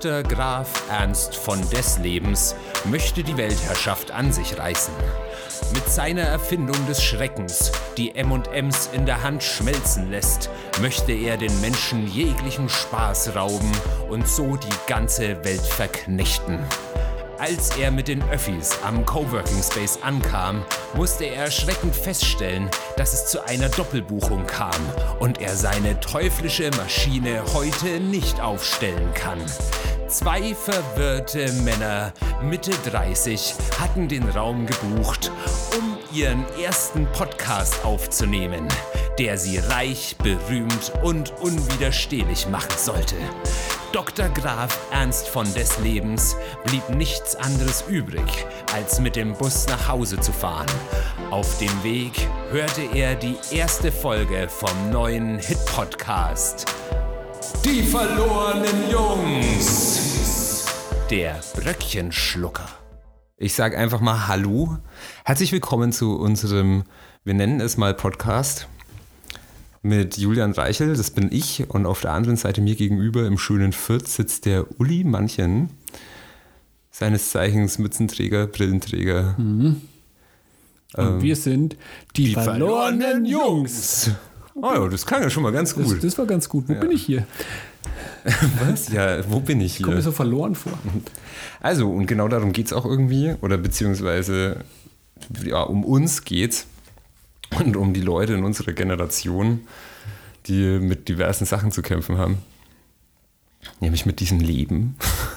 Dr. Graf Ernst von Deslebens möchte die Weltherrschaft an sich reißen. Mit seiner Erfindung des Schreckens, die M&Ms in der Hand schmelzen lässt, möchte er den Menschen jeglichen Spaß rauben und so die ganze Welt verknechten. Als er mit den Öffis am Coworking Space ankam, musste er erschreckend feststellen, dass es zu einer Doppelbuchung kam und er seine teuflische Maschine heute nicht aufstellen kann. Zwei verwirrte Männer Mitte 30 hatten den Raum gebucht, um ihren ersten Podcast aufzunehmen, der sie reich, berühmt und unwiderstehlich machen sollte. Dr. Graf Ernst von Deslebens blieb nichts anderes übrig, als mit dem Bus nach Hause zu fahren. Auf dem Weg hörte er die erste Folge vom neuen Hit-Podcast. Die verlorenen Jungs. Der Bröckchenschlucker. Ich sage einfach mal Hallo. Herzlich willkommen zu unserem, wir nennen es mal Podcast mit Julian Reichel, das bin ich. Und auf der anderen Seite mir gegenüber im schönen Fürth sitzt der Uli Manchen, seines Zeichens Mützenträger, Brillenträger. Mhm. Und ähm, wir sind die, die verlorenen, verlorenen Jungs. Jungs. Oh ja, das klang ja schon mal ganz gut. Das, das war ganz gut. Wo ja. bin ich hier? Was? Ja, wo bin ich hier? Ich komme mir so verloren vor. Also, und genau darum geht es auch irgendwie, oder beziehungsweise ja, um uns geht's und um die Leute in unserer Generation, die mit diversen Sachen zu kämpfen haben. Nämlich mit diesem Leben.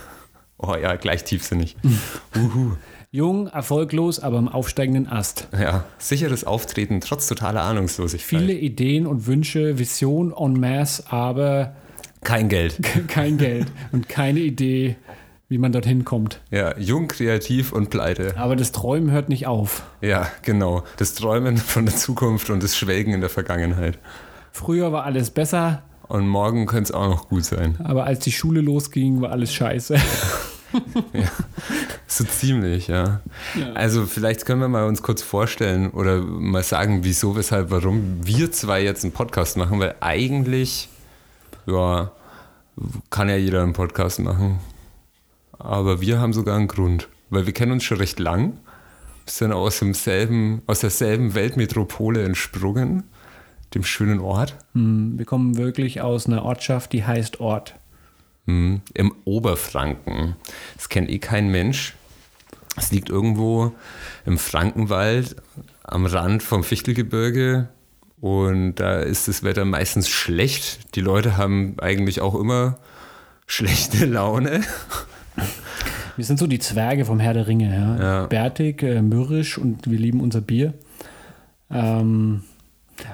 oh ja, gleich tiefsinnig. Uhu. Jung, erfolglos, aber im aufsteigenden Ast. Ja, sicheres Auftreten trotz totaler Ahnungslosigkeit. Viele Ideen und Wünsche, Vision en masse, aber kein Geld. kein Geld und keine Idee, wie man dorthin kommt. Ja, jung, kreativ und pleite. Aber das Träumen hört nicht auf. Ja, genau. Das Träumen von der Zukunft und das Schwelgen in der Vergangenheit. Früher war alles besser. Und morgen könnte es auch noch gut sein. Aber als die Schule losging, war alles scheiße. ja, so ziemlich, ja. ja. Also vielleicht können wir mal uns kurz vorstellen oder mal sagen, wieso, weshalb, warum wir zwei jetzt einen Podcast machen, weil eigentlich, ja, kann ja jeder einen Podcast machen. Aber wir haben sogar einen Grund, weil wir kennen uns schon recht lang, sind aus, demselben, aus derselben Weltmetropole entsprungen, dem schönen Ort. Hm, wir kommen wirklich aus einer Ortschaft, die heißt Ort. Hm, Im Oberfranken. Das kennt eh kein Mensch. Es liegt irgendwo im Frankenwald am Rand vom Fichtelgebirge und da ist das Wetter meistens schlecht. Die Leute haben eigentlich auch immer schlechte Laune. Wir sind so die Zwerge vom Herr der Ringe. Ja? ja. Bärtig, äh, mürrisch und wir lieben unser Bier. Ähm,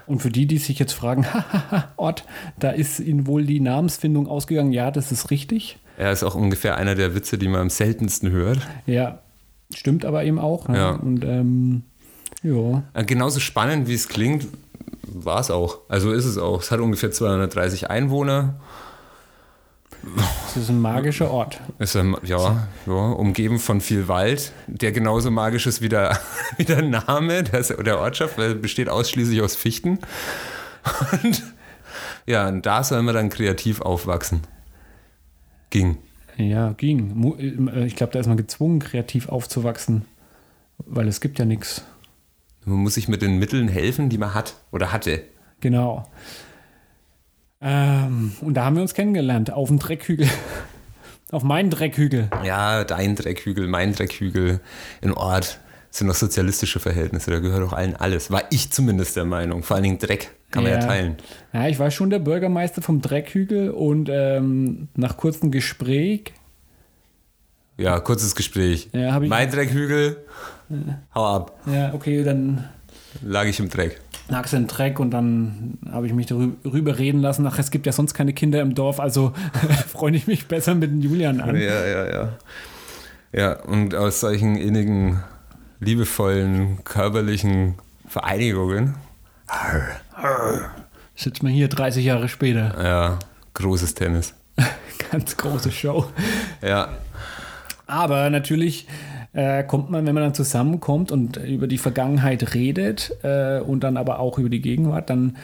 und für die, die sich jetzt fragen, Ort, da ist Ihnen wohl die Namensfindung ausgegangen. Ja, das ist richtig. Er ist auch ungefähr einer der Witze, die man am seltensten hört. Ja, stimmt aber eben auch. Ne? Ja. Und ähm, ja. Äh, genauso spannend, wie es klingt, war es auch. Also ist es auch. Es hat ungefähr 230 Einwohner. Es ist ein magischer Ort. Ist ein, ja, ja, umgeben von viel Wald, der genauso magisch ist wie der, wie der Name der, der Ortschaft, weil es besteht ausschließlich aus Fichten. Und ja, und da soll man dann kreativ aufwachsen. Ging. Ja, ging. Äh, ich glaube, da ist man gezwungen, kreativ aufzuwachsen, weil es gibt ja nichts. Man muss sich mit den Mitteln helfen, die man hat oder hatte. Genau. Ähm, und da haben wir uns kennengelernt, auf dem Dreckhügel. auf meinen Dreckhügel. Ja, dein Dreckhügel, mein Dreckhügel in Ort. Das sind noch sozialistische Verhältnisse, da gehört doch allen alles. War ich zumindest der Meinung. Vor allen Dingen Dreck kann man ja, ja teilen. Ja, ich war schon der Bürgermeister vom Dreckhügel und ähm, nach kurzem Gespräch. Ja, kurzes Gespräch. Ja, mein Dreckhügel, hau ab. Ja, okay, dann. Lag ich im Dreck lag's in Dreck und dann habe ich mich darüber reden lassen. Ach, es gibt ja sonst keine Kinder im Dorf, also freue ich mich besser mit dem Julian an. Ja, ja, ja. Ja, und aus solchen innigen, liebevollen, körperlichen Vereinigungen sitzt man hier 30 Jahre später. Ja, großes Tennis. Ganz große Show. Ja. Aber natürlich äh, kommt man, wenn man dann zusammenkommt und über die Vergangenheit redet äh, und dann aber auch über die Gegenwart, dann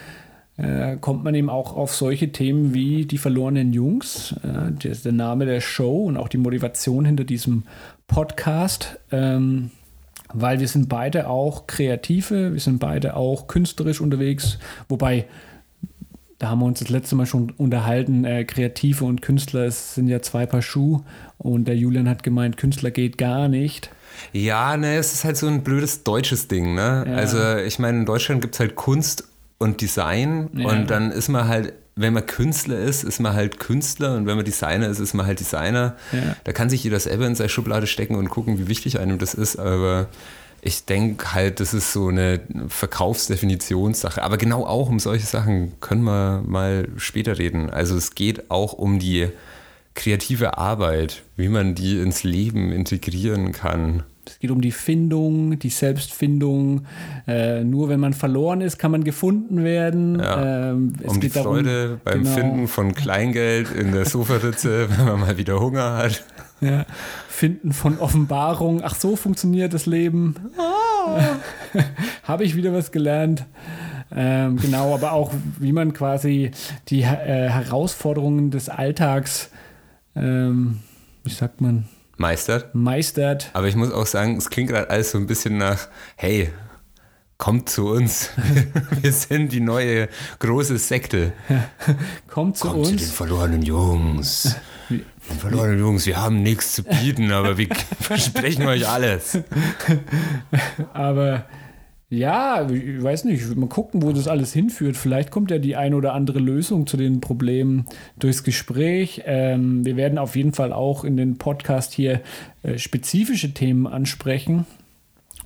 äh, kommt man eben auch auf solche Themen wie die verlorenen Jungs. Äh, ist der Name der Show und auch die Motivation hinter diesem Podcast. Ähm, weil wir sind beide auch Kreative, wir sind beide auch künstlerisch unterwegs, wobei da haben wir uns das letzte Mal schon unterhalten, äh, Kreative und Künstler, es sind ja zwei Paar Schuhe und der Julian hat gemeint, Künstler geht gar nicht. Ja, ne, es ist halt so ein blödes deutsches Ding, ne? Ja. Also ich meine, in Deutschland gibt es halt Kunst und Design ja. und dann ist man halt wenn man Künstler ist, ist man halt Künstler und wenn man Designer ist, ist man halt Designer. Ja. Da kann sich jeder selber in seine Schublade stecken und gucken, wie wichtig einem das ist, aber ich denke halt, das ist so eine Verkaufsdefinitionssache. Aber genau auch um solche Sachen können wir mal später reden. Also es geht auch um die kreative Arbeit, wie man die ins Leben integrieren kann. Es geht um die Findung, die Selbstfindung. Äh, nur wenn man verloren ist, kann man gefunden werden. Ja, ähm, um die Freude darum, beim genau. Finden von Kleingeld in der Sofaritze, wenn man mal wieder Hunger hat. Ja. Finden von Offenbarung. Ach, so funktioniert das Leben. Oh. Habe ich wieder was gelernt. Ähm, genau, aber auch, wie man quasi die äh, Herausforderungen des Alltags, ähm, wie sagt man, meistert. Meistert. Aber ich muss auch sagen, es klingt gerade alles so ein bisschen nach, hey, kommt zu uns. Wir sind die neue große Sekte. kommt zu kommt uns. Zu den verlorenen Jungs. Den verlorenen Jungs, wir haben nichts zu bieten, aber wir versprechen euch alles. Aber ja, ich weiß nicht, mal gucken, wo das alles hinführt. Vielleicht kommt ja die eine oder andere Lösung zu den Problemen durchs Gespräch. Ähm, wir werden auf jeden Fall auch in den Podcast hier äh, spezifische Themen ansprechen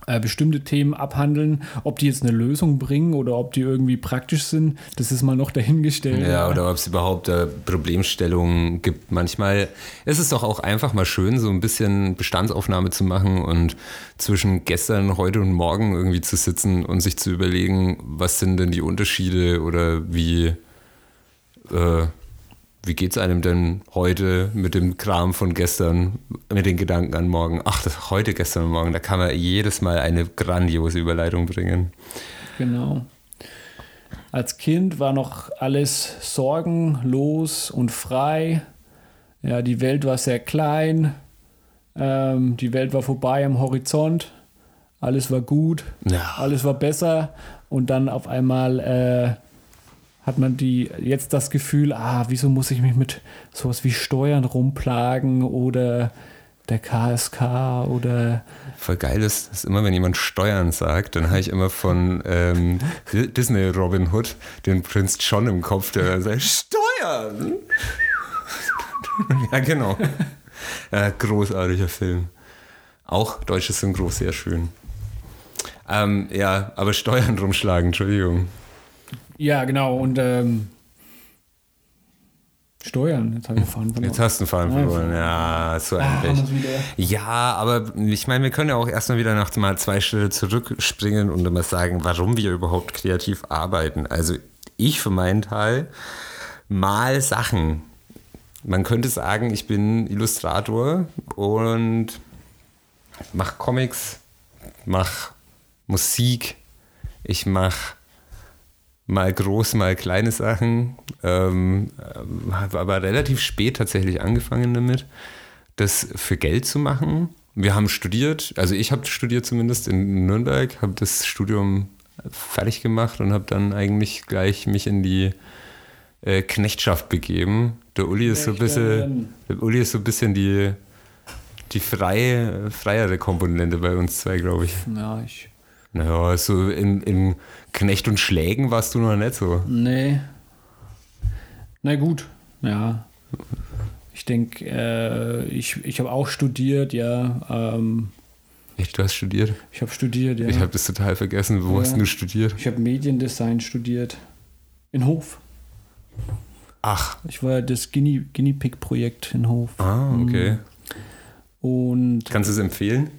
äh, bestimmte Themen abhandeln. Ob die jetzt eine Lösung bringen oder ob die irgendwie praktisch sind, das ist mal noch dahingestellt. Ja, oder ob es überhaupt äh, Problemstellungen gibt. Manchmal ist es doch auch einfach mal schön, so ein bisschen Bestandsaufnahme zu machen und zwischen gestern, heute und morgen irgendwie zu sitzen und sich zu überlegen, was sind denn die Unterschiede oder wie äh, wie geht es einem denn heute mit dem Kram von gestern, mit den Gedanken an morgen? Ach, das heute, gestern und morgen, da kann man jedes Mal eine grandiose Überleitung bringen. Genau. Als Kind war noch alles sorgenlos und frei. Ja, die Welt war sehr klein. Ähm, die Welt war vorbei am Horizont. Alles war gut. Ja. Alles war besser. Und dann auf einmal äh, hat man die jetzt das Gefühl, ah, wieso muss ich mich mit sowas wie Steuern rumplagen oder der KSK oder. Voll geil ist, ist immer, wenn jemand Steuern sagt, dann habe ich immer von ähm, Disney Robin Hood den Prinz John im Kopf, der sagt: Steuern! ja, genau. Ja, großartiger Film. Auch deutsches Synchro, sehr schön. Ähm, ja, aber Steuern rumschlagen, Entschuldigung. Ja, genau. Und ähm, Steuern, jetzt habe ich Fahren verloren. Jetzt hast du einen Fahren verloren, ja, so ah, Ja, aber ich meine, wir können ja auch erstmal wieder nach mal zwei Schritte zurückspringen und immer sagen, warum wir überhaupt kreativ arbeiten. Also ich für meinen Teil mal Sachen. Man könnte sagen, ich bin Illustrator und mache Comics, mache Musik, ich mache mal groß, mal kleine Sachen. Ähm, habe aber relativ spät tatsächlich angefangen damit, das für Geld zu machen. Wir haben studiert, also ich habe studiert zumindest in Nürnberg, habe das Studium fertig gemacht und habe dann eigentlich gleich mich in die äh, Knechtschaft begeben. Der Uli ist so ein bisschen, der Uli ist so ein bisschen die, die freie, freiere Komponente bei uns zwei, glaube ich. Ja, ich naja, so in, in Knecht und Schlägen warst du noch nicht so. Nee. Na gut, ja. Ich denke, äh, ich, ich habe auch studiert, ja. Ähm, Echt, du hast studiert? Ich habe studiert, ja. Ich habe das total vergessen. Wo ja. hast du studiert? Ich habe Mediendesign studiert. In Hof. Ach. Ich war das Guinea, Guinea Pig Projekt in Hof. Ah, okay. Und Kannst du es empfehlen?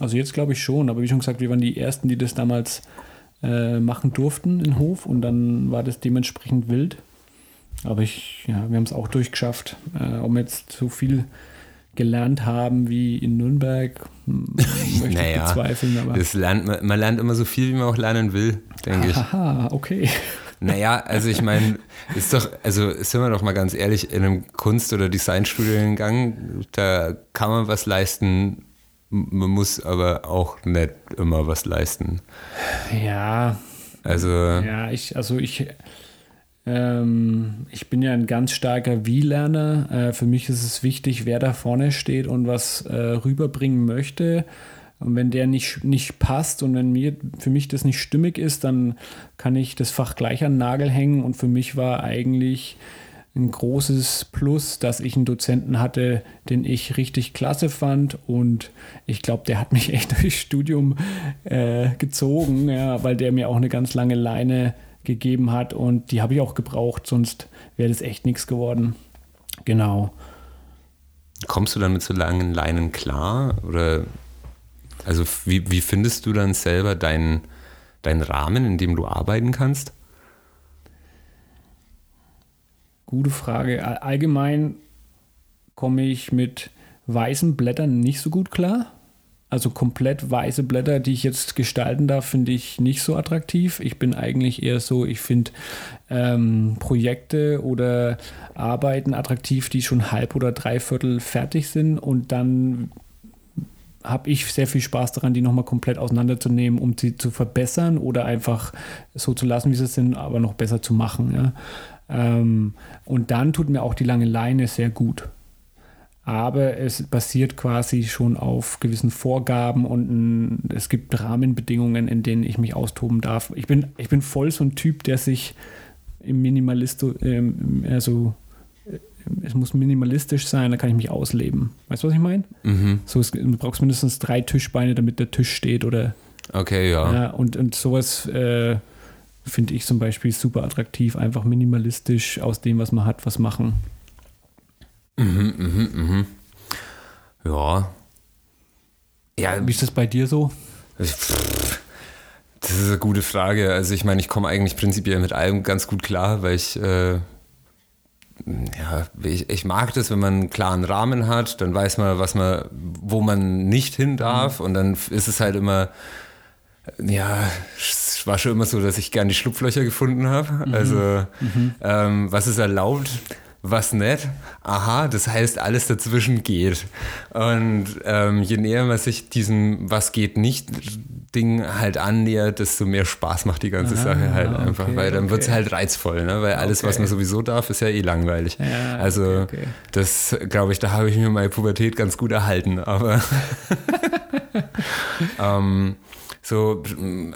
Also jetzt glaube ich schon, aber wie schon gesagt, wir waren die Ersten, die das damals äh, machen durften in Hof und dann war das dementsprechend wild. Aber ich, ja, wir haben es auch durchgeschafft. Äh, ob wir jetzt so viel gelernt haben wie in Nürnberg, hm, möchte naja, ich bezweifeln. Aber das lernt, man, man lernt immer so viel, wie man auch lernen will, denke ich. Aha, okay. Naja, also ich meine, ist doch, also sind wir doch mal ganz ehrlich, in einem Kunst- oder Designstudiengang, da kann man was leisten, man muss aber auch nicht immer was leisten. Ja. Also. Ja, ich, also ich, ähm, ich bin ja ein ganz starker Wie-Lerner. Äh, für mich ist es wichtig, wer da vorne steht und was äh, rüberbringen möchte. Und wenn der nicht, nicht passt und wenn mir für mich das nicht stimmig ist, dann kann ich das Fach gleich an den Nagel hängen. Und für mich war eigentlich ein großes Plus, dass ich einen Dozenten hatte, den ich richtig klasse fand. Und ich glaube, der hat mich echt durchs Studium äh, gezogen, ja, weil der mir auch eine ganz lange Leine gegeben hat. Und die habe ich auch gebraucht, sonst wäre das echt nichts geworden. Genau. Kommst du dann mit so langen Leinen klar? Oder also wie, wie findest du dann selber deinen, deinen Rahmen, in dem du arbeiten kannst? Gute Frage. Allgemein komme ich mit weißen Blättern nicht so gut klar. Also komplett weiße Blätter, die ich jetzt gestalten darf, finde ich nicht so attraktiv. Ich bin eigentlich eher so, ich finde ähm, Projekte oder Arbeiten attraktiv, die schon halb oder dreiviertel fertig sind und dann habe ich sehr viel Spaß daran, die nochmal komplett auseinanderzunehmen, um sie zu verbessern oder einfach so zu lassen, wie sie sind, aber noch besser zu machen. Ja. Ähm, und dann tut mir auch die lange Leine sehr gut. Aber es basiert quasi schon auf gewissen Vorgaben und ein, es gibt Rahmenbedingungen, in denen ich mich austoben darf. Ich bin, ich bin voll so ein Typ, der sich im Minimalist, ähm, also es muss minimalistisch sein, da kann ich mich ausleben. Weißt du, was ich meine? Mhm. So, es, du brauchst mindestens drei Tischbeine, damit der Tisch steht oder. Okay, ja. ja und, und sowas äh, finde ich zum Beispiel super attraktiv, einfach minimalistisch aus dem, was man hat, was machen. Mhm, mhm, mhm. Ja. Ja. Wie ist das bei dir so? Das ist eine gute Frage. Also ich meine, ich komme eigentlich prinzipiell mit allem ganz gut klar, weil ich äh, ja, ich, ich, mag das, wenn man einen klaren Rahmen hat, dann weiß man, was man, wo man nicht hin darf mhm. und dann ist es halt immer, ja, es war schon immer so, dass ich gerne die Schlupflöcher gefunden habe. Mhm. Also, mhm. Ähm, was ist erlaubt, was nicht. Aha, das heißt, alles dazwischen geht. Und ähm, je näher man sich diesem Was geht nicht Ding halt annähert, desto mehr Spaß macht die ganze ah, Sache halt okay, einfach. Weil dann okay. wird es halt reizvoll, ne? Weil alles, okay. was man sowieso darf, ist ja eh langweilig. Ja, also das glaube ich, da habe ich mir meine Pubertät ganz gut erhalten. Aber ähm, so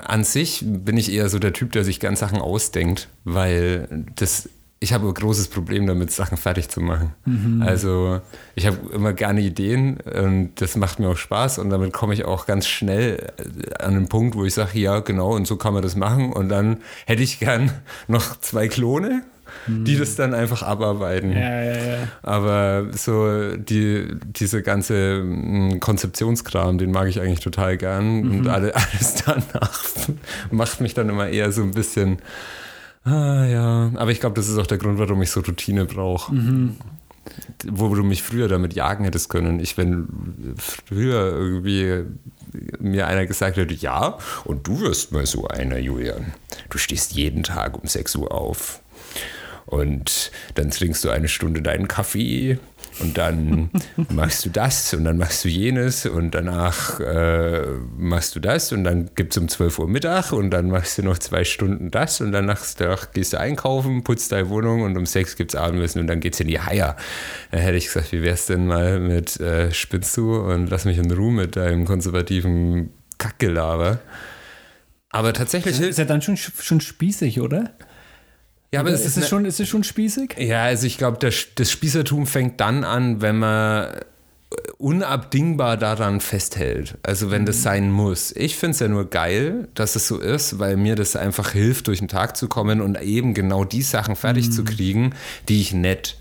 an sich bin ich eher so der Typ, der sich ganz Sachen ausdenkt, weil das ich habe ein großes Problem damit, Sachen fertig zu machen. Mhm. Also ich habe immer gerne Ideen und das macht mir auch Spaß und damit komme ich auch ganz schnell an den Punkt, wo ich sage, ja genau und so kann man das machen und dann hätte ich gern noch zwei Klone, mhm. die das dann einfach abarbeiten. Ja, ja, ja. Aber so die, diese ganze hm, Konzeptionskram, den mag ich eigentlich total gern mhm. und alle, alles danach macht mich dann immer eher so ein bisschen Ah ja, aber ich glaube, das ist auch der Grund, warum ich so Routine brauche. Mhm. Wo du mich früher damit jagen hättest können. Ich, wenn früher irgendwie mir einer gesagt hätte, ja, und du wirst mal so einer, Julian. Du stehst jeden Tag um 6 Uhr auf. Und dann trinkst du eine Stunde deinen Kaffee und dann machst du das und dann machst du jenes und danach äh, machst du das und dann gibt es um 12 Uhr Mittag und dann machst du noch zwei Stunden das und danach gehst du einkaufen, putzt deine Wohnung und um sechs gibt es Abendessen und dann geht es in die Haier. Dann hätte ich gesagt, wie wär's denn mal mit äh, Spinnst du und lass mich in Ruhe mit deinem konservativen Kackgelaber. Aber tatsächlich. Ist ja dann schon, schon spießig, oder? Ja, aber ist, es, ne schon, ist es schon spießig? Ja, also ich glaube, das, das Spießertum fängt dann an, wenn man unabdingbar daran festhält. Also wenn das mhm. sein muss. Ich finde es ja nur geil, dass es so ist, weil mir das einfach hilft, durch den Tag zu kommen und eben genau die Sachen fertig mhm. zu kriegen, die ich nett,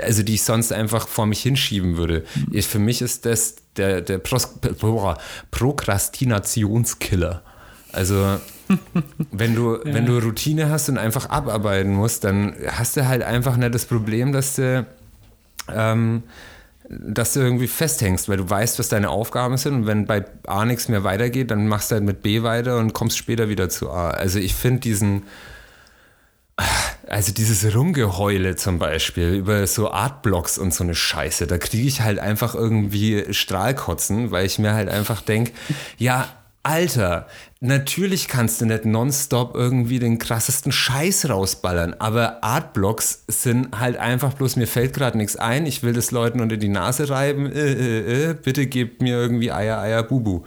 also die ich sonst einfach vor mich hinschieben würde. Mhm. Ich, für mich ist das der, der Pros Prokrastinationskiller. Also wenn du, ja. wenn du Routine hast und einfach abarbeiten musst, dann hast du halt einfach nicht das Problem, dass du, ähm, dass du irgendwie festhängst, weil du weißt, was deine Aufgaben sind und wenn bei A nichts mehr weitergeht, dann machst du halt mit B weiter und kommst später wieder zu A. Also ich finde diesen Also dieses Rumgeheule zum Beispiel über so Artblocks und so eine Scheiße, da kriege ich halt einfach irgendwie Strahlkotzen, weil ich mir halt einfach denke, ja, Alter, natürlich kannst du nicht nonstop irgendwie den krassesten Scheiß rausballern, aber Artblocks sind halt einfach bloß, mir fällt gerade nichts ein, ich will das Leuten unter die Nase reiben, äh, äh, äh, bitte gebt mir irgendwie Eier, Eier, Bubu.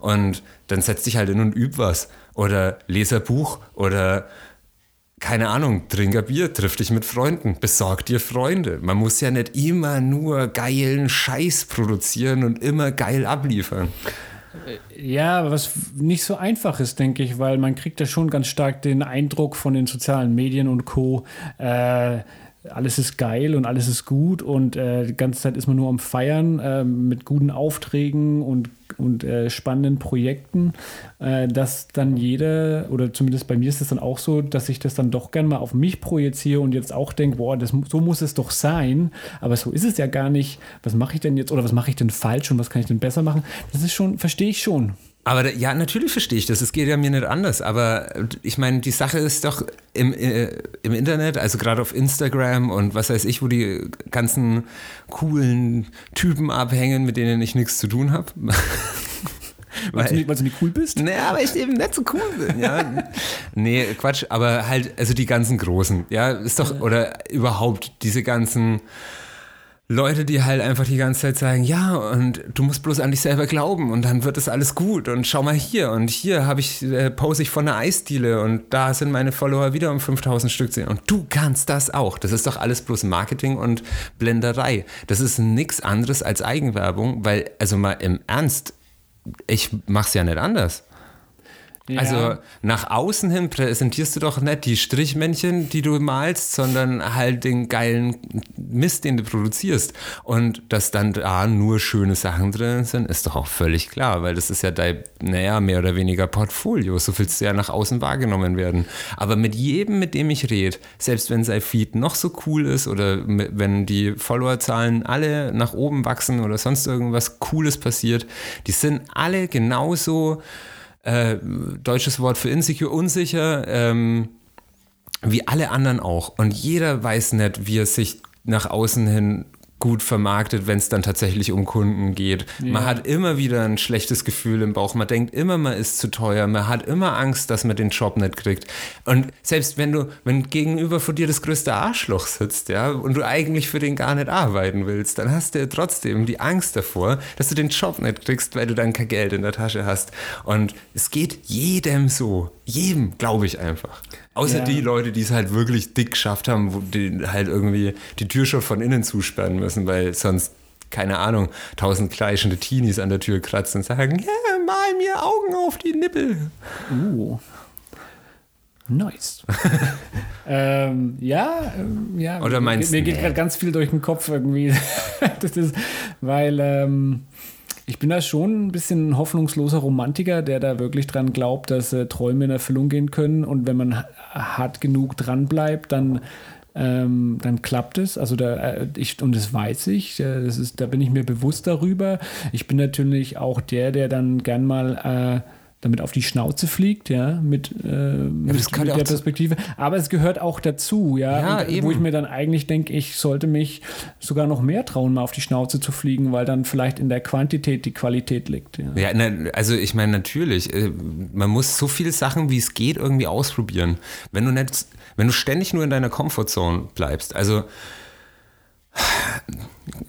Und dann setz dich halt hin und üb was. Oder leser Buch oder keine Ahnung, trink Bier, triff dich mit Freunden, besorg dir Freunde. Man muss ja nicht immer nur geilen Scheiß produzieren und immer geil abliefern. Ja, was nicht so einfach ist, denke ich, weil man kriegt ja schon ganz stark den Eindruck von den sozialen Medien und Co. Äh, alles ist geil und alles ist gut und äh, die ganze Zeit ist man nur am Feiern äh, mit guten Aufträgen und, und äh, spannenden Projekten, äh, dass dann jeder, oder zumindest bei mir ist es dann auch so, dass ich das dann doch gern mal auf mich projiziere und jetzt auch denke, boah, das, so muss es doch sein, aber so ist es ja gar nicht. Was mache ich denn jetzt oder was mache ich denn falsch und was kann ich denn besser machen? Das ist schon, verstehe ich schon. Aber ja, natürlich verstehe ich das. Es geht ja mir nicht anders. Aber ich meine, die Sache ist doch im, äh, im Internet, also gerade auf Instagram und was weiß ich, wo die ganzen coolen Typen abhängen, mit denen ich nichts zu tun habe. weil, weil, du nicht, weil du nicht cool bist? Naja, weil ich eben nicht so cool bin. Ja. nee, Quatsch. Aber halt, also die ganzen Großen. Ja, ist doch, oder überhaupt diese ganzen Leute, die halt einfach die ganze Zeit sagen, ja, und du musst bloß an dich selber glauben und dann wird es alles gut und schau mal hier und hier habe ich, äh, pose ich von einer Eisdiele und da sind meine Follower wieder um 5000 Stück sehen und du kannst das auch. Das ist doch alles bloß Marketing und Blenderei. Das ist nichts anderes als Eigenwerbung, weil, also mal im Ernst, ich mach's ja nicht anders. Ja. Also nach außen hin präsentierst du doch nicht die Strichmännchen, die du malst, sondern halt den geilen Mist, den du produzierst. Und dass dann da nur schöne Sachen drin sind, ist doch auch völlig klar, weil das ist ja dein, naja, mehr oder weniger Portfolio. So willst du ja nach außen wahrgenommen werden. Aber mit jedem, mit dem ich rede, selbst wenn sein Feed noch so cool ist oder wenn die Followerzahlen alle nach oben wachsen oder sonst irgendwas Cooles passiert, die sind alle genauso äh, deutsches Wort für insecure, unsicher, ähm, wie alle anderen auch. Und jeder weiß nicht, wie er sich nach außen hin gut vermarktet, wenn es dann tatsächlich um Kunden geht. Ja. Man hat immer wieder ein schlechtes Gefühl im Bauch. Man denkt immer, man ist zu teuer. Man hat immer Angst, dass man den Job nicht kriegt. Und selbst wenn du, wenn gegenüber vor dir das größte Arschloch sitzt, ja, und du eigentlich für den gar nicht arbeiten willst, dann hast du ja trotzdem die Angst davor, dass du den Job nicht kriegst, weil du dann kein Geld in der Tasche hast. Und es geht jedem so. Jedem, glaube ich einfach. Außer ja. die Leute, die es halt wirklich dick geschafft haben, wo die halt irgendwie die Tür schon von innen zusperren müssen, weil sonst, keine Ahnung, tausend kreischende Teenies an der Tür kratzen und sagen, ja, mal mir Augen auf die Nippel. Uh. Nice. ähm, ja, ähm, ja. Oder meinst mir, mir geht gerade ganz viel durch den Kopf irgendwie. das ist, weil ähm, ich bin da schon ein bisschen ein hoffnungsloser Romantiker, der da wirklich dran glaubt, dass äh, Träume in Erfüllung gehen können. Und wenn man hart genug dran bleibt, dann, ähm, dann klappt es. Also da, äh, ich, und das weiß ich, äh, das ist, da bin ich mir bewusst darüber. Ich bin natürlich auch der, der dann gern mal äh, damit auf die Schnauze fliegt, ja, mit, äh, mit, mit der Perspektive. Aber es gehört auch dazu, ja, ja wo ich mir dann eigentlich denke, ich sollte mich sogar noch mehr trauen, mal auf die Schnauze zu fliegen, weil dann vielleicht in der Quantität die Qualität liegt. Ja, ja na, also ich meine natürlich, äh, man muss so viele Sachen, wie es geht, irgendwie ausprobieren. Wenn du nicht, wenn du ständig nur in deiner Comfortzone bleibst, also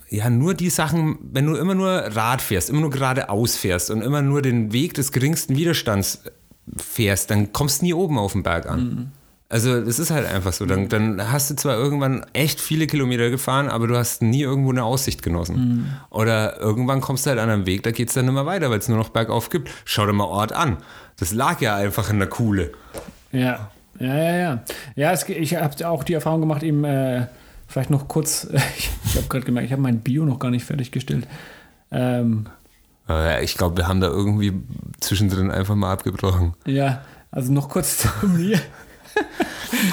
ja, nur die Sachen, wenn du immer nur Rad fährst, immer nur geradeaus fährst und immer nur den Weg des geringsten Widerstands fährst, dann kommst du nie oben auf den Berg an. Mhm. Also das ist halt einfach so. Dann, dann, hast du zwar irgendwann echt viele Kilometer gefahren, aber du hast nie irgendwo eine Aussicht genossen. Mhm. Oder irgendwann kommst du halt an einem Weg, da geht es dann immer weiter, weil es nur noch bergauf gibt. Schau dir mal Ort an. Das lag ja einfach in der Kuhle. Ja, ja, ja, ja. Ja, es, ich habe auch die Erfahrung gemacht, eben äh, Vielleicht noch kurz, ich, ich habe gerade gemerkt, ich habe mein Bio noch gar nicht fertiggestellt. Ähm, ich glaube, wir haben da irgendwie zwischendrin einfach mal abgebrochen. Ja, also noch kurz zu mir.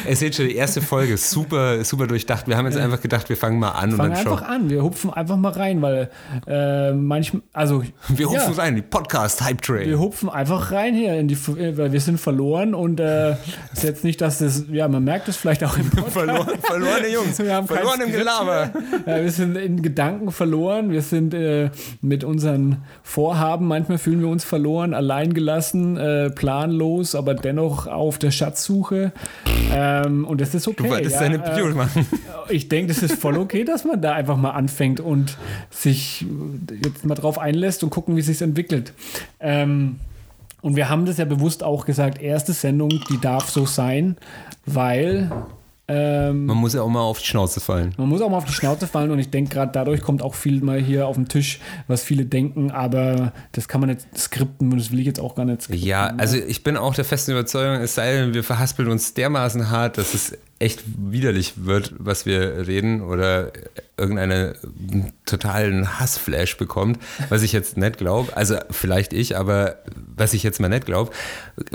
Ihr seht schon, die erste Folge ist super, super durchdacht. Wir haben jetzt einfach gedacht, wir fangen mal an. Fangen einfach schauen. an. Wir hupfen einfach mal rein, weil äh, manchmal, also. Wir hupfen ja, rein, die Podcast-Hype-Train. Wir hupfen einfach rein hier, in die, weil wir sind verloren und äh, ist jetzt nicht, dass das, ja, man merkt es vielleicht auch im Podcast. verloren, verlorene Jungs. Wir haben verloren im Gelaber. Ja, wir sind in Gedanken verloren. Wir sind äh, mit unseren Vorhaben, manchmal fühlen wir uns verloren, alleingelassen, äh, planlos, aber dennoch auf der Schatzsuche. Ähm, und das ist okay. Du wolltest ja, deine Bio äh, machen. Ich denke, das ist voll okay, dass man da einfach mal anfängt und sich jetzt mal drauf einlässt und gucken, wie es sich entwickelt. Ähm, und wir haben das ja bewusst auch gesagt, erste Sendung, die darf so sein, weil ähm, man muss ja auch mal auf die Schnauze fallen. Man muss auch mal auf die Schnauze fallen und ich denke, gerade dadurch kommt auch viel mal hier auf den Tisch, was viele denken, aber das kann man nicht skripten und das will ich jetzt auch gar nicht skripten. Ja, also ich bin auch der festen Überzeugung, es sei denn, wir verhaspeln uns dermaßen hart, dass es echt widerlich wird, was wir reden oder irgendeinen totalen Hassflash bekommt, was ich jetzt nicht glaube, also vielleicht ich, aber was ich jetzt mal nicht glaube,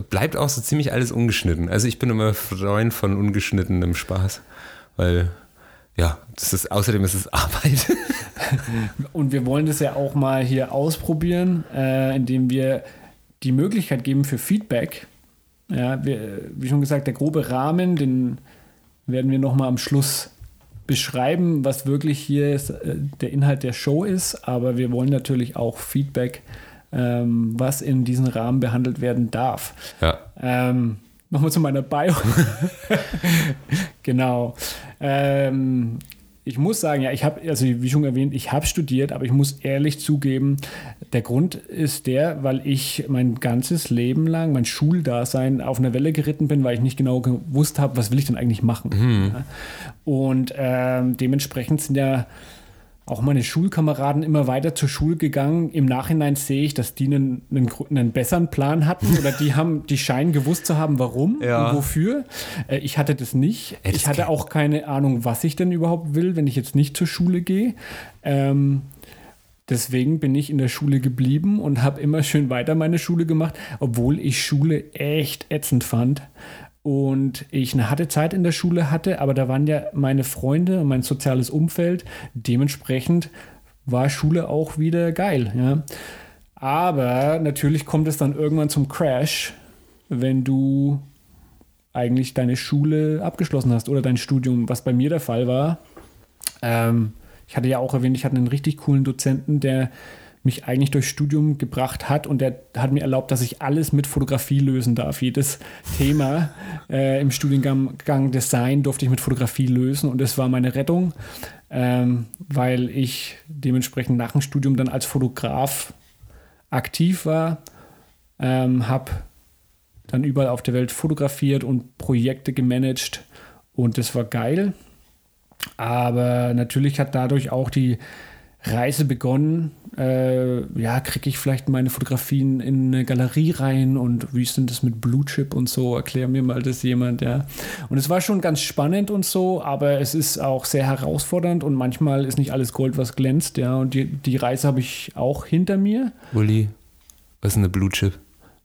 bleibt auch so ziemlich alles ungeschnitten. Also ich bin immer Freund von ungeschnittenem Spaß, weil ja, das ist außerdem ist es Arbeit. Und wir wollen das ja auch mal hier ausprobieren, äh, indem wir die Möglichkeit geben für Feedback. Ja, wir, wie schon gesagt, der grobe Rahmen, den werden wir nochmal am Schluss beschreiben, was wirklich hier ist, äh, der Inhalt der Show ist. Aber wir wollen natürlich auch Feedback, ähm, was in diesem Rahmen behandelt werden darf. Ja. Ähm, Nochmal zu meiner Bio. genau. Ähm, ich muss sagen, ja, ich habe, also wie schon erwähnt, ich habe studiert, aber ich muss ehrlich zugeben, der Grund ist der, weil ich mein ganzes Leben lang, mein Schuldasein auf einer Welle geritten bin, weil ich nicht genau gewusst habe, was will ich denn eigentlich machen. Mhm. Und ähm, dementsprechend sind ja auch meine Schulkameraden immer weiter zur Schule gegangen. Im Nachhinein sehe ich, dass die einen, einen, einen besseren Plan hatten oder die haben, die scheinen gewusst zu haben, warum ja. und wofür. Äh, ich hatte das nicht. Ey, das ich hatte auch keine Ahnung, was ich denn überhaupt will, wenn ich jetzt nicht zur Schule gehe. Ähm, deswegen bin ich in der Schule geblieben und habe immer schön weiter meine Schule gemacht, obwohl ich Schule echt ätzend fand und ich eine harte Zeit in der Schule hatte, aber da waren ja meine Freunde und mein soziales Umfeld. Dementsprechend war Schule auch wieder geil. Ja. Aber natürlich kommt es dann irgendwann zum Crash, wenn du eigentlich deine Schule abgeschlossen hast oder dein Studium, was bei mir der Fall war. Ähm, ich hatte ja auch erwähnt, ich hatte einen richtig coolen Dozenten, der mich eigentlich durchs Studium gebracht hat und der hat mir erlaubt, dass ich alles mit Fotografie lösen darf. Jedes Thema äh, im Studiengang Design durfte ich mit Fotografie lösen und das war meine Rettung, ähm, weil ich dementsprechend nach dem Studium dann als Fotograf aktiv war, ähm, habe dann überall auf der Welt fotografiert und Projekte gemanagt und das war geil. Aber natürlich hat dadurch auch die Reise begonnen. Äh, ja, kriege ich vielleicht meine Fotografien in eine Galerie rein und wie ist denn das mit Blue Chip und so? Erklär mir mal das jemand, ja. Und es war schon ganz spannend und so, aber es ist auch sehr herausfordernd und manchmal ist nicht alles Gold, was glänzt, ja. Und die, die Reise habe ich auch hinter mir. Uli, was ist eine Blue Chip?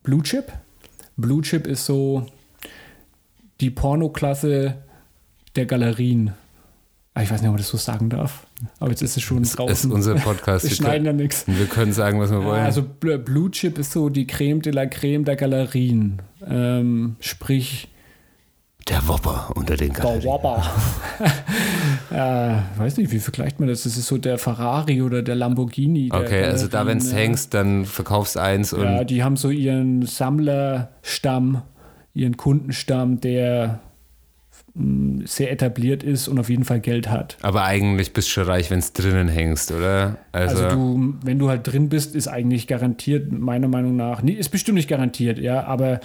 Blue Chip? Blue Chip ist so die Pornoklasse der Galerien. Ah, ich weiß nicht, ob man das so sagen darf. Aber jetzt ist es schon draußen. Das ist unser Podcast. wir, wir schneiden ja nichts. Wir können sagen, was wir wollen. Also Blue Chip ist so die Creme de la Creme der Galerien. Ähm, sprich. Der Wopper unter den Galerien. Der Wopper. äh, weiß nicht, wie vergleicht man das? Das ist so der Ferrari oder der Lamborghini. Der okay, Galerien. also da, wenn es hängst, dann verkaufst eins. Und ja, die haben so ihren Sammlerstamm, ihren Kundenstamm, der sehr etabliert ist und auf jeden Fall Geld hat. Aber eigentlich bist du schon reich, wenn es drinnen hängst, oder? Also, also, du, wenn du halt drin bist, ist eigentlich garantiert, meiner Meinung nach, nee, ist bestimmt nicht garantiert, ja, aber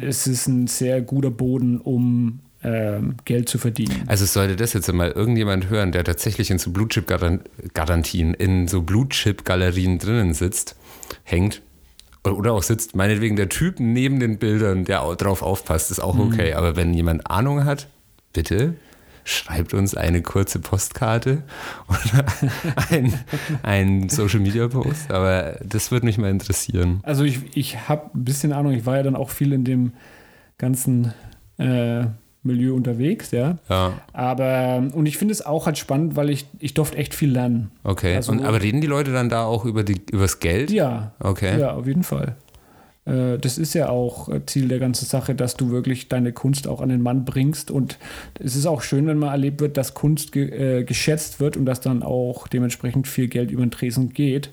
es ist ein sehr guter Boden, um ähm, Geld zu verdienen. Also sollte das jetzt mal irgendjemand hören, der tatsächlich in so Blue Chip Garantien, in so Blue Chip Galerien drinnen sitzt, hängt, oder auch sitzt, meinetwegen der Typ neben den Bildern, der drauf aufpasst, ist auch mhm. okay. Mhm. Aber wenn jemand Ahnung hat, bitte schreibt uns eine kurze Postkarte oder ein, ein Social Media Post. Aber das würde mich mal interessieren. Also ich, ich habe ein bisschen Ahnung, ich war ja dann auch viel in dem ganzen äh, Milieu unterwegs, ja. Ja. Aber, und ich finde es auch halt spannend, weil ich, ich durfte echt viel lernen. Okay. Also- und, aber reden die Leute dann da auch über die, übers Geld? Ja. Okay. Ja, auf jeden Fall. Äh, Das ist ja auch äh, Ziel der ganzen Sache, dass du wirklich deine Kunst auch an den Mann bringst. Und es ist auch schön, wenn mal erlebt wird, dass Kunst ge äh, geschätzt wird und dass dann auch dementsprechend viel Geld über den Tresen geht.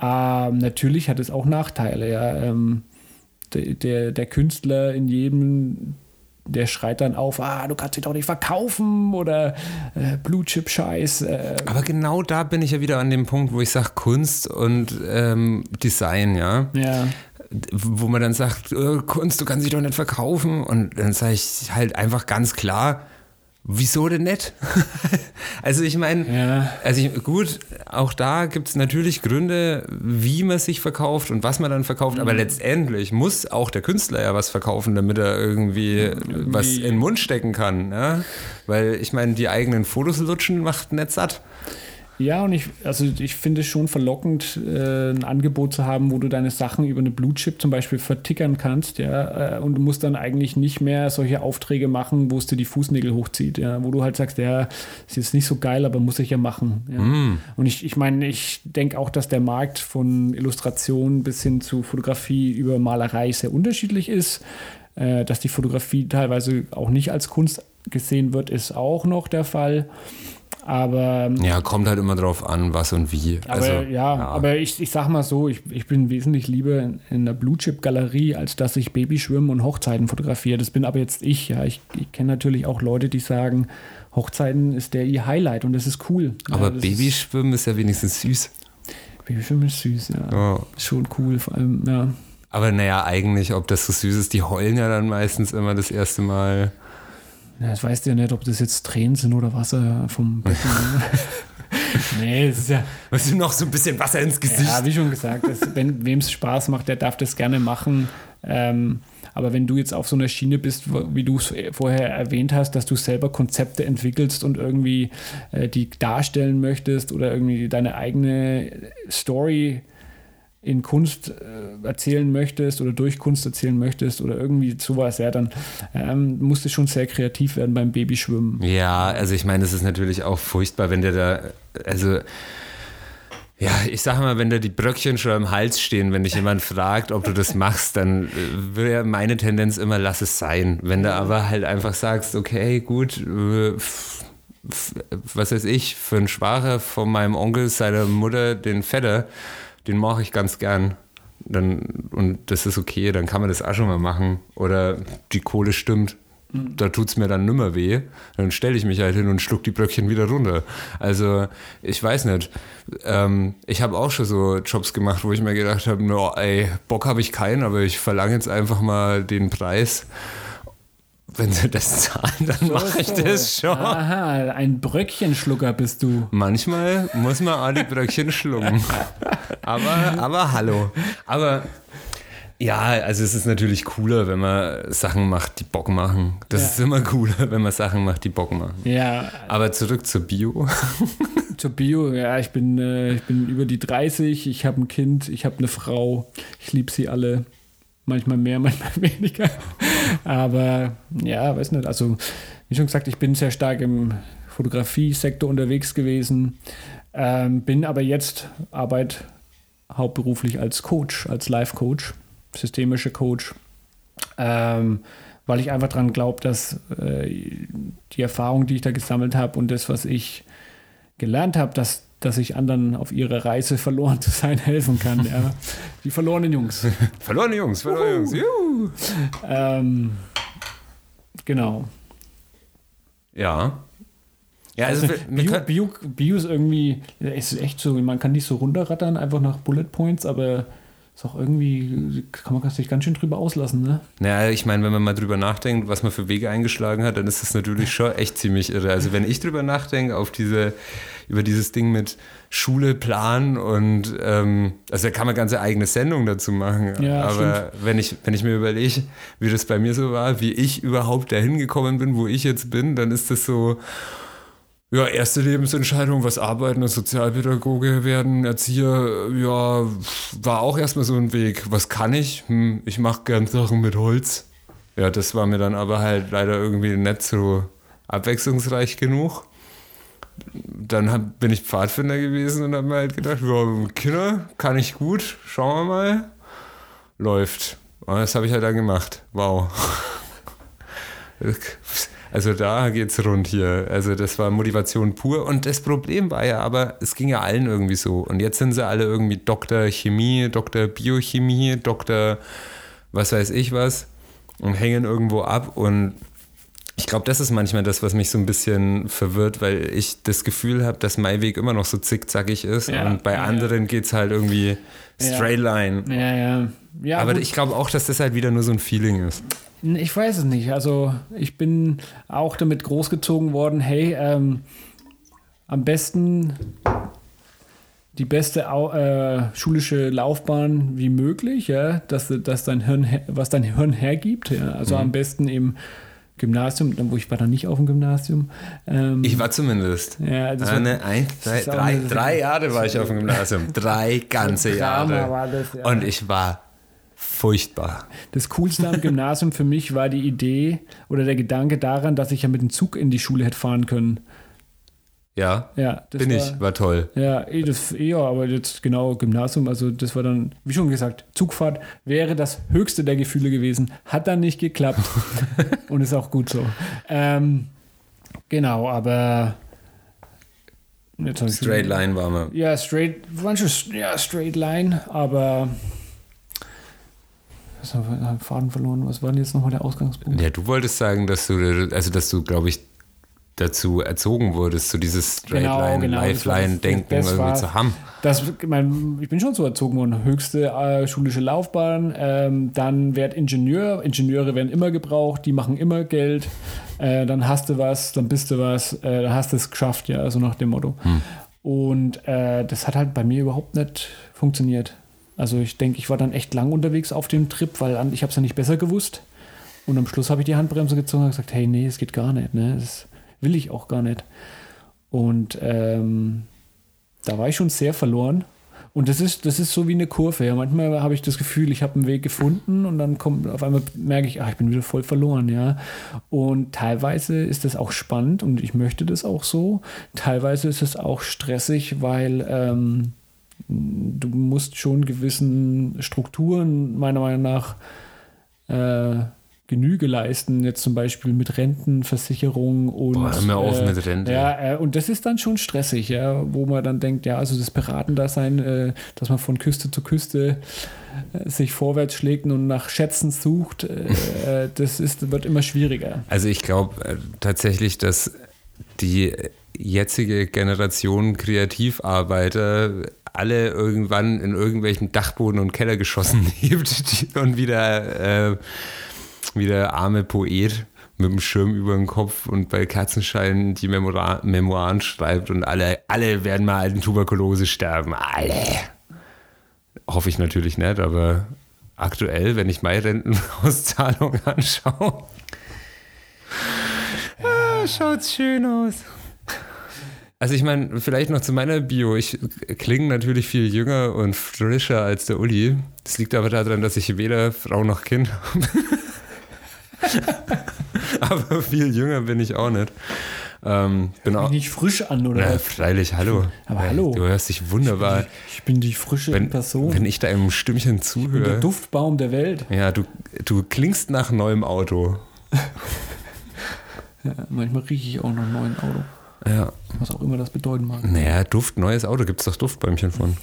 Ähm, natürlich hat es auch Nachteile. Ja. Ähm, der, der, der Künstler in jedem, der schreit dann auf, ah, du kannst dich doch nicht verkaufen oder äh, Blue Chip Scheiß. Äh, Aber genau da bin ich ja wieder an dem Punkt, wo ich sage Kunst und ähm, Design, ja. ja. Wo man dann sagt, äh, Kunst, du kannst dich doch nicht verkaufen. Und dann sage ich halt einfach ganz klar, wieso denn nicht? also ich meine, Ja. also ich, gut, auch da gibt es natürlich Gründe, wie man sich verkauft und was man dann verkauft, Mhm. aber letztendlich muss auch der Künstler ja was verkaufen, damit er irgendwie, was in den Mund stecken kann. Ja? Weil ich meine, die eigenen Fotos lutschen macht nicht satt. Ja, und ich, also ich finde es schon verlockend, äh, ein Angebot zu haben, wo du deine Sachen über eine Blue Chip zum Beispiel vertickern kannst, ja, äh, und du musst dann eigentlich nicht mehr solche Aufträge machen, wo es dir die Fußnägel hochzieht, ja, wo du halt sagst, ja, ist jetzt nicht so geil, aber muss ich ja machen. Ja. Und ich, ich meine, ich denke auch, dass der Markt von Illustration bis hin zu Fotografie über Malerei sehr unterschiedlich ist. Äh, dass die Fotografie teilweise auch nicht als Kunst gesehen wird, ist auch noch der Fall. Aber Ja, kommt halt immer drauf an, was und wie. aber also, ja, aber ich, ich sag mal so, ich, ich bin wesentlich lieber in, in einer Blue Chip Galerie, als dass ich Babyschwimmen und Hochzeiten fotografiere. Das bin aber jetzt ich. Ja, ich, ich kenne natürlich auch Leute, die sagen, Hochzeiten ist der ihr Highlight und das ist cool. aber ja, Babyschwimmen ist ja wenigstens süß. Ist, Babyschwimmen ist süß, ja. Ja. Schon cool, vor allem, ja. Aber naja, eigentlich, ob das so süß ist, die heulen ja dann meistens immer das erste Mal. Ja, das weißt du ja nicht, ob das jetzt Tränen sind oder Wasser vom Becken. ne? nee, es ist ja, Weißt du, noch so ein bisschen Wasser ins Gesicht. Ja, wie schon gesagt, das, wenn wem es Spaß macht, der darf das gerne machen. Ähm, aber wenn du jetzt auf so einer Schiene bist, wie du es vorher erwähnt hast, dass du selber Konzepte entwickelst und irgendwie äh, die darstellen möchtest oder irgendwie deine eigene Story in Kunst äh, erzählen möchtest oder durch Kunst erzählen möchtest oder irgendwie sowas, ja, dann ähm, musst du schon sehr kreativ werden beim Babyschwimmen. Ja, also ich meine, es ist natürlich auch furchtbar, wenn der da, also ja, ich sag mal, wenn da die Bröckchen schon am Hals stehen, wenn dich jemand fragt, ob du das machst, dann äh, wäre meine Tendenz immer, lass es sein. Wenn du aber halt einfach sagst, okay, gut, äh, was weiß ich, für einen Schwacher von meinem Onkel, seiner Mutter, den Vetter, den mache ich ganz gern. Dann, und das ist okay, dann kann man das auch schon mal machen. Oder die Kohle stimmt, da tut es mir dann nimmer weh. Dann stelle ich mich halt hin und schluck die Bröckchen wieder runter. Also, ich weiß nicht. Ähm, ich habe auch schon so Jobs gemacht, wo ich mir gedacht habe, no, ey, Bock habe ich keinen, aber ich verlange jetzt einfach mal den Preis. Wenn sie das zahlen, dann mache ich das schon. Aha, ein Bröckchenschlucker bist du. Manchmal muss man auch die Bröckchen schlucken. Aber, aber hallo. Aber ja, also es ist natürlich cooler, wenn man Sachen macht, die Bock machen. Das Ja. ist immer cooler, wenn man Sachen macht, die Bock machen. Ja, Aber zurück zur Bio. Zur Bio, ja, ich bin, äh, ich bin über die 30, ich habe ein Kind, ich habe eine Frau, ich liebe sie alle. Manchmal mehr, manchmal weniger. Aber ja, weiß nicht. Also, wie schon gesagt, ich bin sehr stark im Fotografiesektor unterwegs gewesen. Ähm, bin aber jetzt Arbeit hauptberuflich als Coach, als Life-Coach, systemischer Coach. Ähm, weil ich einfach daran glaube, dass äh, die Erfahrung, die ich da gesammelt habe und das, was ich gelernt habe, dass, dass ich anderen auf ihrer Reise verloren zu sein helfen kann. Ja. Die verlorenen Jungs. Verlorene Jungs, verlorene Jungs. Juhu. ähm, genau. Ja. Ja, also, wir Bio, Bio, Bio ist irgendwie, es ist echt so, man kann nicht so runterrattern, einfach nach Bullet Points, aber ist auch irgendwie, kann man sich ganz schön drüber auslassen, ne? naja, ich meine, wenn man mal drüber nachdenkt, was man für Wege eingeschlagen hat, dann ist das natürlich schon echt ziemlich irre. Also wenn ich drüber nachdenke, auf diese, über dieses Ding mit Schule, Plan und ähm, also da kann man ganze eigene Sendung dazu machen. Ja, Aber wenn ich, wenn ich mir überlege, wie das bei mir so war, wie ich überhaupt dahin gekommen bin, wo ich jetzt bin, dann ist das so, ja, erste Lebensentscheidung, was arbeiten und Sozialpädagoge werden, Erzieher, ja, war auch erstmal so ein Weg. Was kann ich? Hm, ich mache gern Sachen mit Holz. Ja, das war mir dann aber halt leider irgendwie nicht so abwechslungsreich genug. Dann hab, bin ich Pfadfinder gewesen und habe mir halt gedacht, ja, Kinder kann ich gut, schauen wir mal. Läuft. Und das habe ich halt dann gemacht. Wow. Also da geht's rund hier. Also das war Motivation pur. Und das Problem war ja aber, es ging ja allen irgendwie so. Und jetzt sind sie alle irgendwie Doktor Chemie, Doktor Biochemie, Doktor was weiß ich was und hängen irgendwo ab. Und ich glaube, das ist manchmal das, was mich so ein bisschen verwirrt, weil ich das Gefühl habe, dass mein Weg immer noch so zickzackig ist. Ja, und bei ja, anderen ja. geht es halt irgendwie straight line. Ja, ja. ja aber gut. ich glaube auch, dass das halt wieder nur so ein Feeling ist. Ich weiß es nicht. Also ich bin auch damit großgezogen worden, hey, ähm, am besten die beste äh, schulische Laufbahn wie möglich, ja, dass, dass dein Hirn, was dein Hirn hergibt. Ja. Also mhm. am besten im Gymnasium, wo ich war dann nicht auf dem Gymnasium. Ähm, ich war zumindest. Ja, das Eine, war, ein, zwei, drei, drei Jahre war ich auf dem Gymnasium. Drei ganze Jahre. Und ich war furchtbar. Das Coolste am Gymnasium für mich war die Idee oder der Gedanke daran, dass ich ja mit dem Zug in die Schule hätte fahren können. Ja, ja bin war, ich, war toll. Ja, eh, das eher, aber jetzt genau Gymnasium, also das war dann, wie schon gesagt, Zugfahrt wäre das höchste der Gefühle gewesen. Hat dann nicht geklappt und ist auch gut so. Ähm, genau, aber Straight Line war man. Ja, straight, ja, straight Line, aber was haben Faden verloren. Was war denn jetzt nochmal der Ausgangspunkt? Ja, du wolltest sagen, dass du, also dass du, glaube ich, dazu erzogen wurdest, so dieses Straightline, genau, genau, Lifeline-Denken irgendwie war, zu haben. Das, ich, mein, ich bin schon so erzogen worden. Höchste äh, schulische Laufbahn, ähm, dann werd Ingenieur. Ingenieure werden immer gebraucht, die machen immer Geld. Äh, dann hast du was, dann bist du was, äh, dann hast du es geschafft, ja, also nach dem Motto. Hm. Und äh, das hat halt bei mir überhaupt nicht funktioniert. Also ich denke, ich war dann echt lang unterwegs auf dem Trip, weil ich habe es ja nicht besser gewusst. Und am Schluss habe ich die Handbremse gezogen und gesagt, hey, nee, es geht gar nicht. Ne? Das, will ich auch gar nicht. Und ähm, da war ich schon sehr verloren. Und das ist, das ist so wie eine Kurve. Ja. Manchmal habe ich das Gefühl, ich habe einen Weg gefunden und dann kommt auf einmal merke ich, ach, ich bin wieder voll verloren, ja. Und teilweise ist das auch spannend und ich möchte das auch so. Teilweise ist es auch stressig, weil ähm, du musst schon gewissen Strukturen meiner Meinung nach äh, Genüge leisten, jetzt zum Beispiel mit Rentenversicherung und. Boah, hör auf äh, mit Rente. Ja, äh, und das ist dann schon stressig, ja, wo man dann denkt, ja, also das Beratendasein, äh, dass man von Küste zu Küste äh, sich vorwärts schlägt und nach Schätzen sucht, äh, äh, das ist, wird immer schwieriger. Also ich glaube tatsächlich, dass die jetzige Generation Kreativarbeiter alle irgendwann in irgendwelchen Dachboden und Kellergeschossen lebt und wieder wie der arme Poet mit dem Schirm über dem Kopf und bei Kerzenschein die Memora Memoiren schreibt und alle, alle werden mal an Tuberkulose sterben. Alle. Hoffe ich natürlich nicht, aber aktuell, wenn ich meine Rentenauszahlung anschaue, ah, schaut's schön aus. Also ich meine, vielleicht noch zu meiner Bio. Ich klinge natürlich viel jünger und frischer als der Uli. Das liegt aber daran, dass ich weder Frau noch Kind habe. Aber viel jünger bin ich auch nicht. Ähm, bin auch nicht frisch an, oder? Na, freilich, hallo. Aber ja, hallo. Du hörst dich wunderbar. Ich bin die, ich bin die frische wenn, Person. Wenn ich da im Stimmchen zuhöre. Ich bin der Duftbaum der Welt. Ja, du, du klingst nach neuem Auto. ja, manchmal rieche ich auch nach neuem Auto. Ja. Was auch immer das bedeuten mag. Naja, Duft, neues Auto, gibt es doch Duftbäumchen von.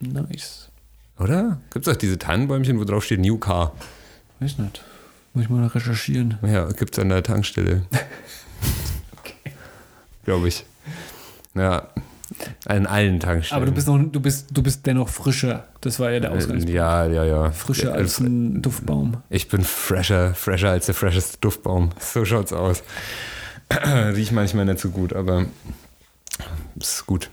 Nice. Oder? Gibt es auch diese Tannenbäumchen, wo drauf steht New Car? Weiß nicht. Muss ich mal recherchieren. Ja, gibt es an der Tankstelle. okay. Glaube ich. Ja, an allen Tankstellen. Aber du bist, noch, du, bist, du bist dennoch frischer. Das war ja der Ausgangspunkt. Ja, ja, ja. Frischer als ein Duftbaum. Ich bin fresher, fresher als der fresheste Duftbaum. So schaut's aus. Riecht manchmal nicht so gut, aber ist gut.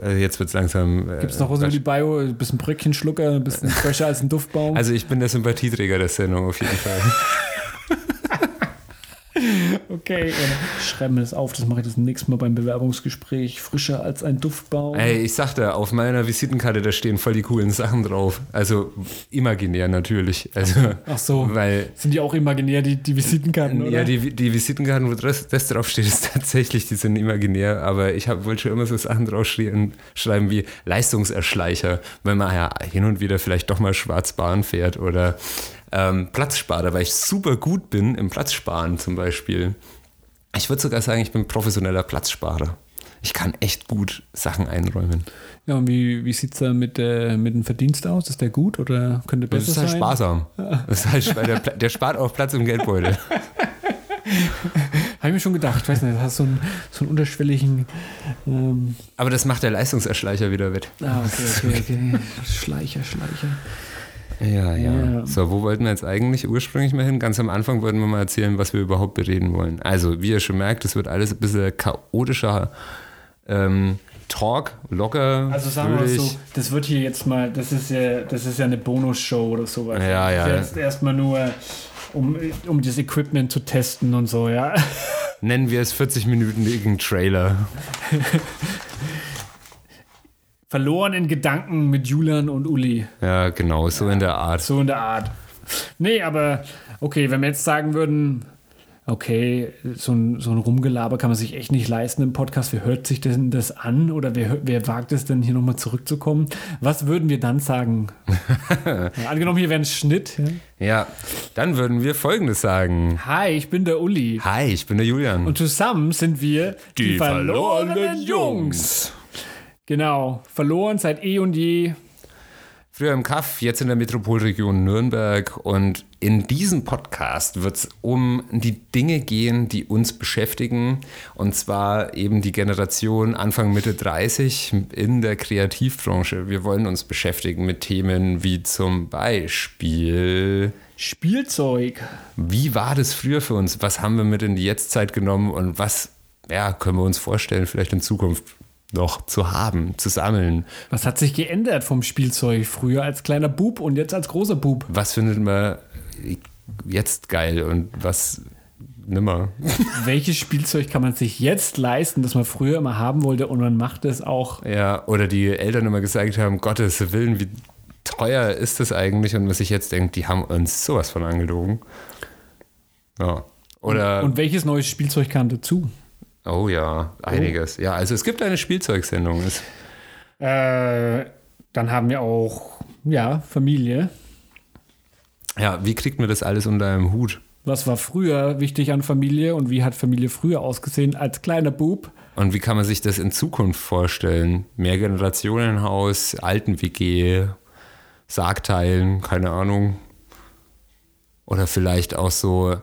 Also jetzt wird es langsam. Äh, Gibt es noch was über die Bio? Ein bisschen Bröckchenschlucker, ein bisschen fresher als ein Duftbaum? Also ich bin der Sympathieträger der Sendung auf jeden Fall. Okay, schreiben wir das auf, das mache ich das nächste Mal beim Bewerbungsgespräch. Frischer als ein Duftbaum. Ey, ich sagte, auf meiner Visitenkarte, da stehen voll die coolen Sachen drauf. Also imaginär natürlich. Also, Ach so, weil, sind die auch imaginär, die, die Visitenkarten, oder? ja, die, die Visitenkarten, wo das, das draufsteht, ist tatsächlich, die sind imaginär. Aber ich hab, wollte schon immer so Sachen draufschreiben schreiben wie Leistungserschleicher, wenn man ja hin und wieder vielleicht doch mal schwarz Bahn fährt oder ähm, Platzsparer, weil ich super gut bin im Platzsparen zum Beispiel. Ich würde sogar sagen, ich bin professioneller Platzsparer. Ich kann echt gut Sachen einräumen. Ja, und wie, wie sieht es da mit, äh, mit dem Verdienst aus? Ist der gut oder könnte Das besser ist halt sein? sparsam. Das ist halt, der, der spart auch Platz im Geldbeutel. Habe ich mir schon gedacht. Ich weiß nicht, du hast so einen, so einen unterschwelligen. Ähm, Aber das macht der Leistungserschleicher wieder wett. ah, okay, okay, okay. Schleicher, Schleicher. Ja, ja, Ja. So, wo wollten wir jetzt eigentlich ursprünglich mal hin? Ganz am Anfang wollten wir mal erzählen, was wir überhaupt bereden wollen. Also, wie ihr schon merkt, es wird alles ein bisschen chaotischer ähm, Talk, locker, Also sagen wir mal so, das wird hier jetzt mal, das ist ja, das ist ja eine Bonusshow oder sowas. Ja, ja. Das ist jetzt erstmal nur, um, um das Equipment zu testen und so, ja. Nennen wir es 40 Minuten irgendein Trailer. Verloren in Gedanken mit Julian und Uli. Ja, genau, so in der Art. So in der Art. Nee, aber okay, wenn wir jetzt sagen würden, okay, so ein, so ein Rumgelaber kann man sich echt nicht leisten im Podcast. Wer hört sich denn das an oder wer, wer wagt es denn hier nochmal zurückzukommen? Was würden wir dann sagen? ja, angenommen, hier wäre ein Schnitt. Ja. Ja, dann würden wir Folgendes sagen. Hi, ich bin der Uli. Hi, ich bin der Julian. Und zusammen sind wir die, verlorenen Jungs. Genau, verloren seit eh und je. Früher im Kaff, jetzt in der Metropolregion Nürnberg. Und in diesem Podcast wird es um die Dinge gehen, die uns beschäftigen. Und zwar eben die Generation Anfang Mitte 30 in der Kreativbranche. Wir wollen uns beschäftigen mit Themen wie zum Beispiel, Spielzeug. wie war das früher für uns? Was haben wir mit in die Jetztzeit genommen und was ja, können wir uns vorstellen, vielleicht in Zukunft noch zu haben, zu sammeln? Was hat sich geändert vom Spielzeug? Früher als kleiner Bub und jetzt als großer Bub. was findet man jetzt geil und was nimmer? Welches Spielzeug kann man sich jetzt leisten, das man früher immer haben wollte und man macht es auch? Ja, oder die Eltern immer gesagt haben, Gottes Willen, wie teuer ist das eigentlich? Und was ich jetzt denke, die haben uns sowas von angelogen. Ja. Oder, Und welches neues Spielzeug kam dazu? Oh ja, einiges. Ja, also es gibt eine Spielzeugsendung. Äh, dann haben wir auch, ja, Familie. ja, wie kriegt man das alles unter einem Hut? Was war früher wichtig an Familie und wie hat Familie früher ausgesehen als kleiner Bub? Und wie kann man sich das in Zukunft vorstellen? Mehrgenerationenhaus, Alten-WG, Sargteilen, keine Ahnung. Oder vielleicht auch so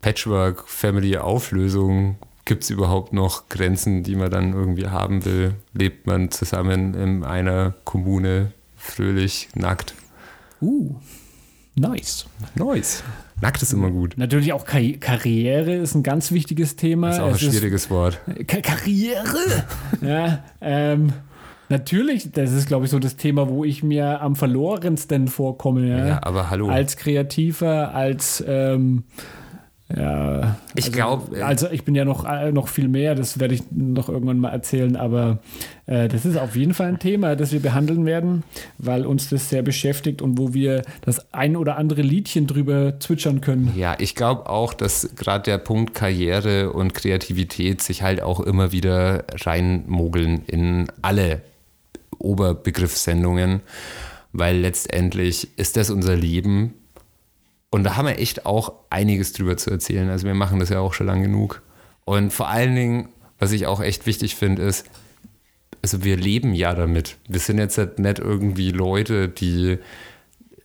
Patchwork-Family-Auflösung. Gibt es überhaupt noch Grenzen, die man dann irgendwie haben will? Lebt man zusammen in einer Kommune, fröhlich, nackt? Uh, nice. Nice. Nackt ist immer gut. Natürlich auch Karri Karriere ist ein ganz wichtiges Thema. Das ist auch ein Es ist- schwieriges Wort. Ka Karriere? ja, ähm, natürlich, das ist, glaube ich, so das Thema, wo ich mir am verlorensten vorkomme. Ja, Ja, aber hallo. Als Kreativer, als ähm, ja, Ich also, glaub, äh, Also ich bin ja noch, äh, noch viel mehr, das werde ich noch irgendwann mal erzählen, aber äh, das ist auf jeden Fall ein Thema, das wir behandeln werden, weil uns das sehr beschäftigt und wo wir das ein oder andere Liedchen drüber zwitschern können. Ja, ich glaube auch, dass gerade der Punkt Karriere und Kreativität sich halt auch immer wieder reinmogeln in alle Oberbegriffssendungen, weil letztendlich ist das unser Leben und da haben wir echt auch einiges drüber zu erzählen. Also wir machen das ja auch schon lang genug. Und vor allen Dingen, was ich auch echt wichtig finde, ist, also wir leben ja damit. Wir sind jetzt halt nicht irgendwie Leute, die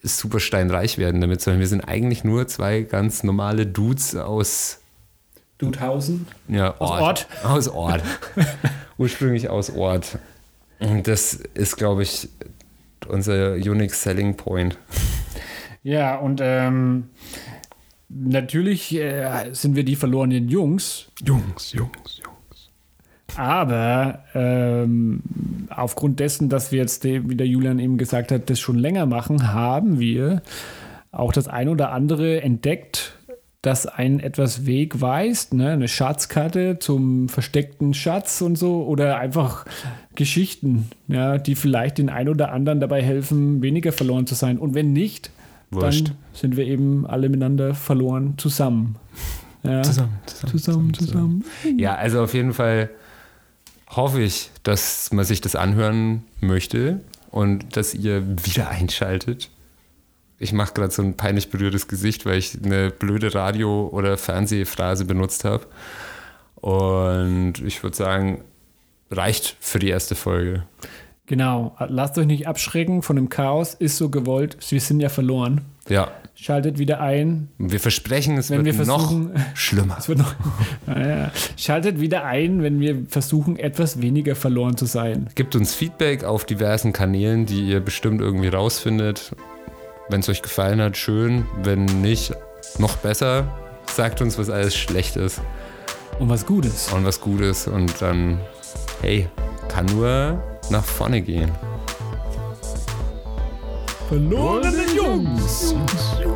super steinreich werden damit, sondern wir sind eigentlich nur zwei ganz normale Dudes aus Dudhausen? ja, Aus Ort? Aus Ort. Ursprünglich aus Ort. Und das ist, glaube ich, unser unique selling point. Ja, und ähm, natürlich äh, sind wir die verlorenen Jungs, Jungs, Jungs, Jungs. aber ähm, aufgrund dessen, dass wir jetzt, wie der Julian eben gesagt hat, das schon länger machen, haben wir auch das ein oder andere entdeckt, das einen etwas Weg weist, ne? eine Schatzkarte zum versteckten Schatz und so oder einfach Geschichten, ja, die vielleicht den einen oder anderen dabei helfen, weniger verloren zu sein. Und wenn nicht, Wurscht. dann sind wir eben alle miteinander verloren zusammen. Ja. Zusammen, zusammen, zusammen, zusammen. Ja, also auf jeden Fall hoffe ich, dass man sich das anhören möchte und dass ihr wieder einschaltet ich mache gerade so ein peinlich berührtes Gesicht, weil ich eine blöde Radio- oder Fernsehphrase benutzt habe. Und ich würde sagen, reicht für die erste Folge. Genau, lasst euch nicht abschrecken von dem Chaos, ist so gewollt, wir sind ja verloren. Ja. Schaltet wieder ein. Wir versprechen, es wird wir versuchen, noch schlimmer. Es wird noch, ja, Schaltet wieder ein, wenn wir versuchen, etwas weniger verloren zu sein. Gebt uns Feedback auf diversen Kanälen, die ihr bestimmt irgendwie rausfindet. Wenn es euch gefallen hat, schön. Wenn nicht, noch besser. Sagt uns, was alles schlecht ist. Und was gut ist. Und was gut ist. Und dann, hey, kann nur nach vorne gehen. Verlorene Jungs. Jungs.